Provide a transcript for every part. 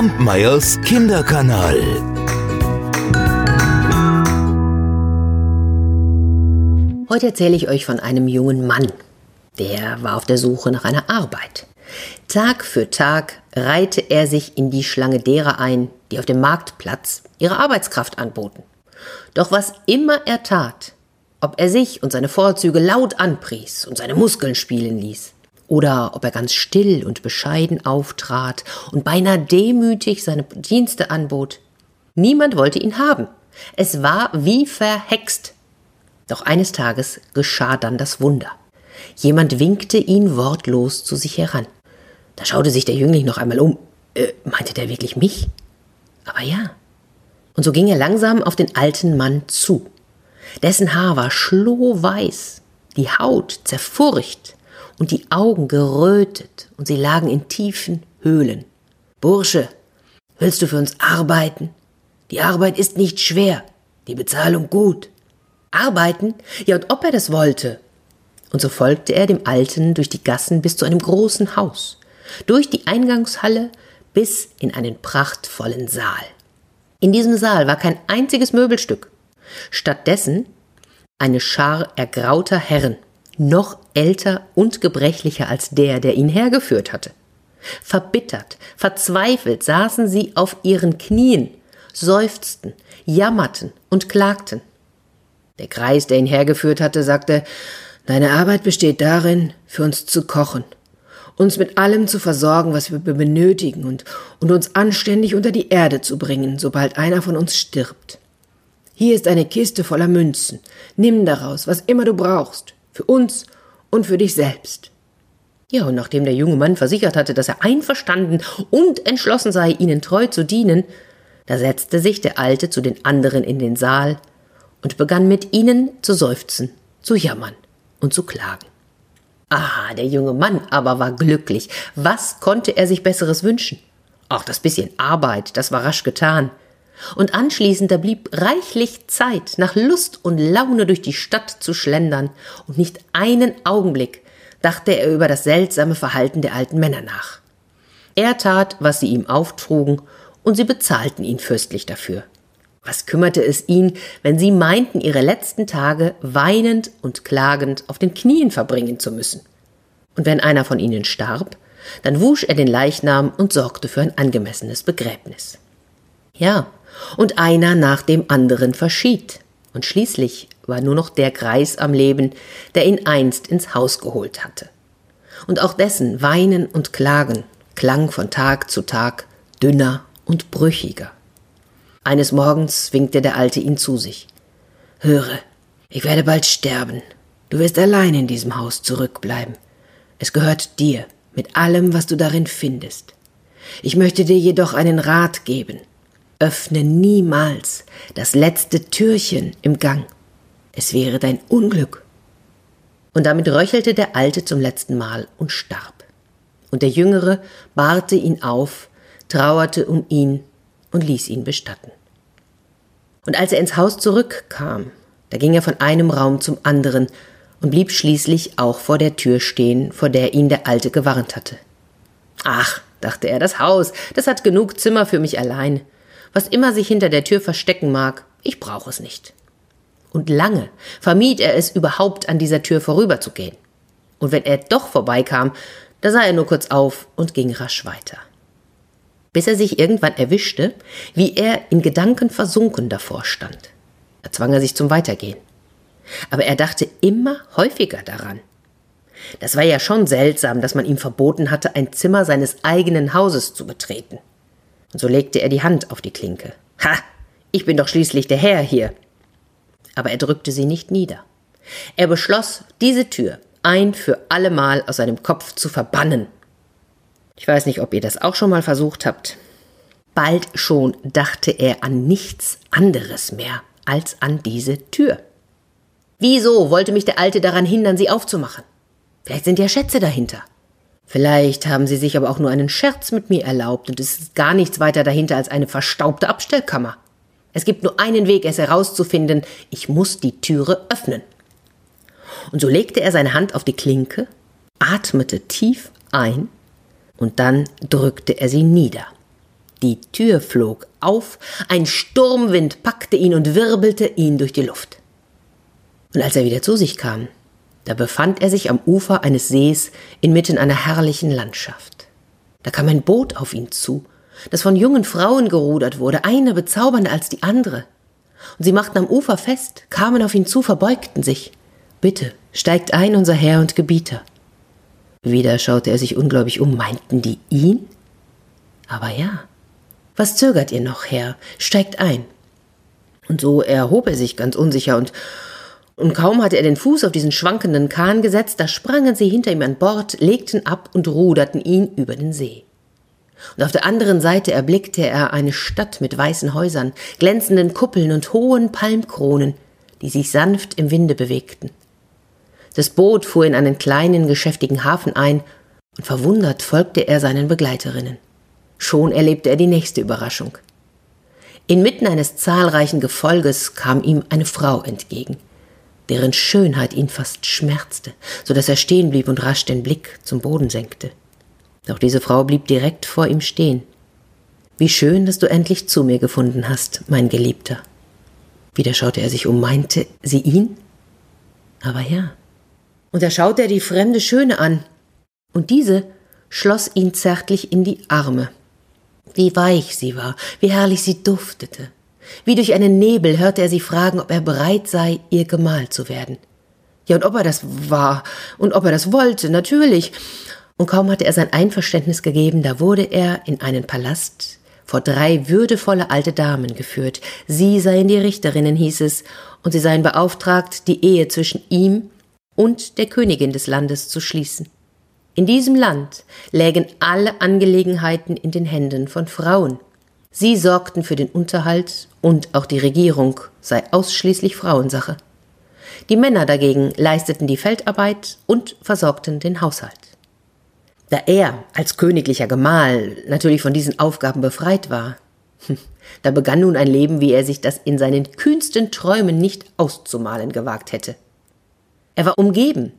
Kampmeyers Kinderkanal. Heute erzähle ich euch von einem jungen Mann. Der war auf der Suche nach einer Arbeit. Tag für Tag reihte er sich in die Schlange derer ein, die auf dem Marktplatz ihre Arbeitskraft anboten. Doch was immer er tat, ob er sich und seine Vorzüge laut anpries und seine Muskeln spielen ließ, oder ob er ganz still und bescheiden auftrat und beinahe demütig seine Dienste anbot. Niemand wollte ihn haben. Es war wie verhext. Doch eines Tages geschah dann das Wunder. Jemand winkte ihn wortlos zu sich heran. Da schaute sich der Jüngling noch einmal um. Äh, meinte der wirklich mich? Aber ja. Und so ging er langsam auf den alten Mann zu. Dessen Haar war schlohweiß, die Haut zerfurcht, und die Augen gerötet, und sie lagen in tiefen Höhlen. Bursche, willst du für uns arbeiten? Die Arbeit ist nicht schwer, die Bezahlung gut. Arbeiten? Ja, und ob er das wollte. Und so folgte er dem Alten durch die Gassen bis zu einem großen Haus, durch die Eingangshalle bis in einen prachtvollen Saal. In diesem Saal war kein einziges Möbelstück. Stattdessen eine Schar ergrauter Herren, noch älter und gebrechlicher als der, der ihn hergeführt hatte. Verbittert, verzweifelt saßen sie auf ihren Knien, seufzten, jammerten und klagten. Der Kreis, der ihn hergeführt hatte, sagte Deine Arbeit besteht darin, für uns zu kochen, uns mit allem zu versorgen, was wir benötigen und, und uns anständig unter die Erde zu bringen, sobald einer von uns stirbt. Hier ist eine Kiste voller Münzen. Nimm daraus, was immer du brauchst für uns und für dich selbst. Ja, und nachdem der junge Mann versichert hatte, dass er einverstanden und entschlossen sei, ihnen treu zu dienen, da setzte sich der Alte zu den anderen in den Saal und begann mit ihnen zu seufzen, zu jammern und zu klagen. Ah, der junge Mann aber war glücklich. Was konnte er sich Besseres wünschen? Auch das bisschen Arbeit, das war rasch getan. Und anschließend da blieb reichlich Zeit, nach Lust und Laune durch die Stadt zu schlendern, und nicht einen Augenblick dachte er über das seltsame Verhalten der alten Männer nach. Er tat, was sie ihm auftrugen, und sie bezahlten ihn fürstlich dafür. Was kümmerte es ihn, wenn sie meinten, ihre letzten Tage weinend und klagend auf den Knien verbringen zu müssen? Und wenn einer von ihnen starb, dann wusch er den Leichnam und sorgte für ein angemessenes Begräbnis. Ja, und einer nach dem anderen verschied. Und schließlich war nur noch der Greis am Leben, der ihn einst ins Haus geholt hatte. Und auch dessen Weinen und Klagen klang von Tag zu Tag dünner und brüchiger. Eines Morgens winkte der Alte ihn zu sich. Höre, ich werde bald sterben. Du wirst allein in diesem Haus zurückbleiben. Es gehört dir, mit allem, was du darin findest. Ich möchte dir jedoch einen Rat geben. Öffne niemals das letzte Türchen im Gang. Es wäre dein Unglück. Und damit röchelte der Alte zum letzten Mal und starb. Und der Jüngere bahrte ihn auf, trauerte um ihn und ließ ihn bestatten. Und als er ins Haus zurückkam, da ging er von einem Raum zum anderen und blieb schließlich auch vor der Tür stehen, vor der ihn der Alte gewarnt hatte. Ach, dachte er, das Haus, das hat genug Zimmer für mich allein. Was immer sich hinter der Tür verstecken mag, ich brauche es nicht. Und lange vermied er es überhaupt, an dieser Tür vorüberzugehen. Und wenn er doch vorbeikam, da sah er nur kurz auf und ging rasch weiter. Bis er sich irgendwann erwischte, wie er in Gedanken versunken davor stand. Da zwang er sich zum Weitergehen. Aber er dachte immer häufiger daran. Das war ja schon seltsam, dass man ihm verboten hatte, ein Zimmer seines eigenen Hauses zu betreten. Und so legte er die Hand auf die Klinke. Ha, ich bin doch schließlich der Herr hier. Aber er drückte sie nicht nieder. Er beschloss, diese Tür ein für allemal aus seinem Kopf zu verbannen. Ich weiß nicht, ob ihr das auch schon mal versucht habt. Bald schon dachte er an nichts anderes mehr als an diese Tür. Wieso wollte mich der Alte daran hindern, sie aufzumachen? Vielleicht sind ja Schätze dahinter. Vielleicht haben sie sich aber auch nur einen Scherz mit mir erlaubt und es ist gar nichts weiter dahinter als eine verstaubte Abstellkammer. Es gibt nur einen Weg, es herauszufinden. Ich muss die Türe öffnen. Und so legte er seine Hand auf die Klinke, atmete tief ein und dann drückte er sie nieder. Die Tür flog auf, ein Sturmwind packte ihn und wirbelte ihn durch die Luft. Und als er wieder zu sich kam, da befand er sich am Ufer eines Sees inmitten einer herrlichen Landschaft. Da kam ein Boot auf ihn zu, das von jungen Frauen gerudert wurde, eine bezaubernder als die andere. Und sie machten am Ufer fest, kamen auf ihn zu, verbeugten sich. Bitte, steigt ein, unser Herr und Gebieter. Wieder schaute er sich ungläubig um. Meinten die ihn? Aber ja. Was zögert ihr noch, Herr? Steigt ein. Und so erhob er sich ganz unsicher und und kaum hatte er den Fuß auf diesen schwankenden Kahn gesetzt, da sprangen sie hinter ihm an Bord, legten ab und ruderten ihn über den See. Und auf der anderen Seite erblickte er eine Stadt mit weißen Häusern, glänzenden Kuppeln und hohen Palmkronen, die sich sanft im Winde bewegten. Das Boot fuhr in einen kleinen, geschäftigen Hafen ein, und verwundert folgte er seinen Begleiterinnen. Schon erlebte er die nächste Überraschung. Inmitten eines zahlreichen Gefolges kam ihm eine Frau entgegen deren Schönheit ihn fast schmerzte, so dass er stehen blieb und rasch den Blick zum Boden senkte. Doch diese Frau blieb direkt vor ihm stehen. Wie schön, dass du endlich zu mir gefunden hast, mein Geliebter. Wieder schaute er sich um, meinte sie ihn? Aber ja. Und da schaute er die fremde Schöne an, und diese schloss ihn zärtlich in die Arme. Wie weich sie war, wie herrlich sie duftete. Wie durch einen Nebel hörte er sie fragen, ob er bereit sei, ihr Gemahl zu werden. Ja, und ob er das war und ob er das wollte, natürlich. Und kaum hatte er sein Einverständnis gegeben, da wurde er in einen Palast vor drei würdevolle alte Damen geführt. Sie seien die Richterinnen, hieß es, und sie seien beauftragt, die Ehe zwischen ihm und der Königin des Landes zu schließen. In diesem Land lägen alle Angelegenheiten in den Händen von Frauen. Sie sorgten für den Unterhalt und auch die Regierung sei ausschließlich Frauensache. Die Männer dagegen leisteten die Feldarbeit und versorgten den Haushalt. Da er als königlicher Gemahl natürlich von diesen Aufgaben befreit war, da begann nun ein Leben, wie er sich das in seinen kühnsten Träumen nicht auszumalen gewagt hätte. Er war umgeben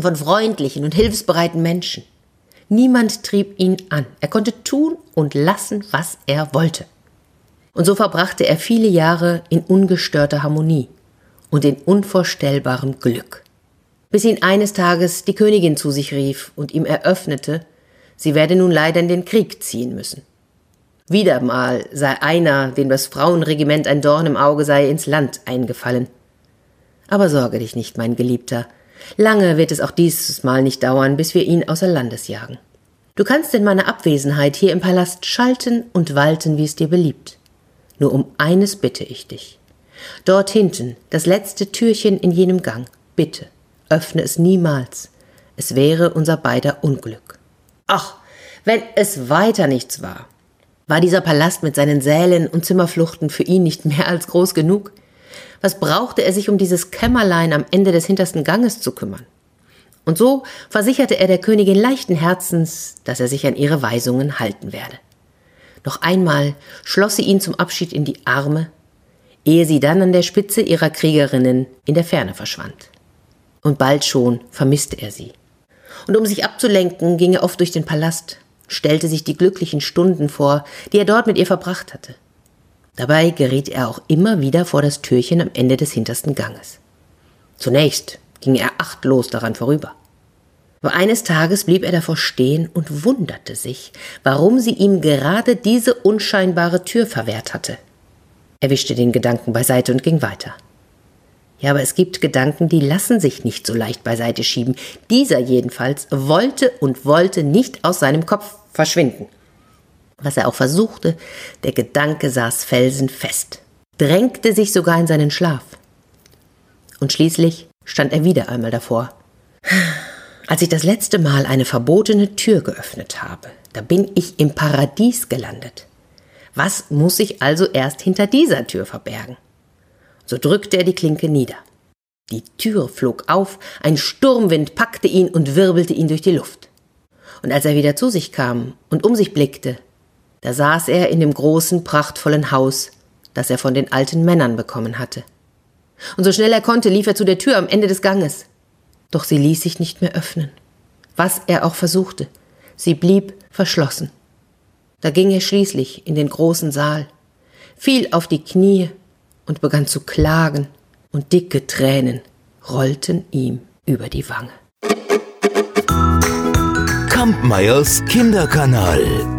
von freundlichen und hilfsbereiten Menschen. Niemand trieb ihn an. Er konnte tun und lassen, was er wollte. Und so verbrachte er viele Jahre in ungestörter Harmonie und in unvorstellbarem Glück. Bis ihn eines Tages die Königin zu sich rief und ihm eröffnete, sie werde nun leider in den Krieg ziehen müssen. Wieder mal sei einer, dem das Frauenregiment ein Dorn im Auge sei, ins Land eingefallen. Aber sorge dich nicht, mein Geliebter, Lange wird es auch dieses Mal nicht dauern, bis wir ihn außer Landes jagen. Du kannst in meiner Abwesenheit hier im Palast schalten und walten, wie es dir beliebt. Nur um eines bitte ich dich. Dort hinten, das letzte Türchen in jenem Gang, bitte, öffne es niemals. Es wäre unser beider Unglück. Ach, wenn es weiter nichts war. War dieser Palast mit seinen Sälen und Zimmerfluchten für ihn nicht mehr als groß genug? Was brauchte er sich um dieses Kämmerlein am Ende des hintersten Ganges zu kümmern? Und so versicherte er der Königin leichten Herzens, dass er sich an ihre Weisungen halten werde. Noch einmal schloss sie ihn zum Abschied in die Arme, ehe sie dann an der Spitze ihrer Kriegerinnen in der Ferne verschwand. Und bald schon vermisste er sie. Und um sich abzulenken, ging er oft durch den Palast, stellte sich die glücklichen Stunden vor, die er dort mit ihr verbracht hatte. Dabei geriet er auch immer wieder vor das Türchen am Ende des hintersten Ganges. Zunächst ging er achtlos daran vorüber. Aber eines Tages blieb er davor stehen und wunderte sich, warum sie ihm gerade diese unscheinbare Tür verwehrt hatte. Er wischte den Gedanken beiseite und ging weiter. Ja, aber es gibt Gedanken, die lassen sich nicht so leicht beiseite schieben. Dieser jedenfalls wollte und wollte nicht aus seinem Kopf verschwinden. Was er auch versuchte, der Gedanke saß felsenfest, drängte sich sogar in seinen Schlaf. Und schließlich stand er wieder einmal davor. Als ich das letzte Mal eine verbotene Tür geöffnet habe, da bin ich im Paradies gelandet. Was muss ich also erst hinter dieser Tür verbergen? So drückte er die Klinke nieder. Die Tür flog auf, ein Sturmwind packte ihn und wirbelte ihn durch die Luft. Und als er wieder zu sich kam und um sich blickte, da saß er in dem großen, prachtvollen Haus, das er von den alten Männern bekommen hatte. Und so schnell er konnte, lief er zu der Tür am Ende des Ganges. Doch sie ließ sich nicht mehr öffnen. Was er auch versuchte, sie blieb verschlossen. Da ging er schließlich in den großen Saal, fiel auf die Knie und begann zu klagen, und dicke Tränen rollten ihm über die Wange. Kampmeyers Kinderkanal.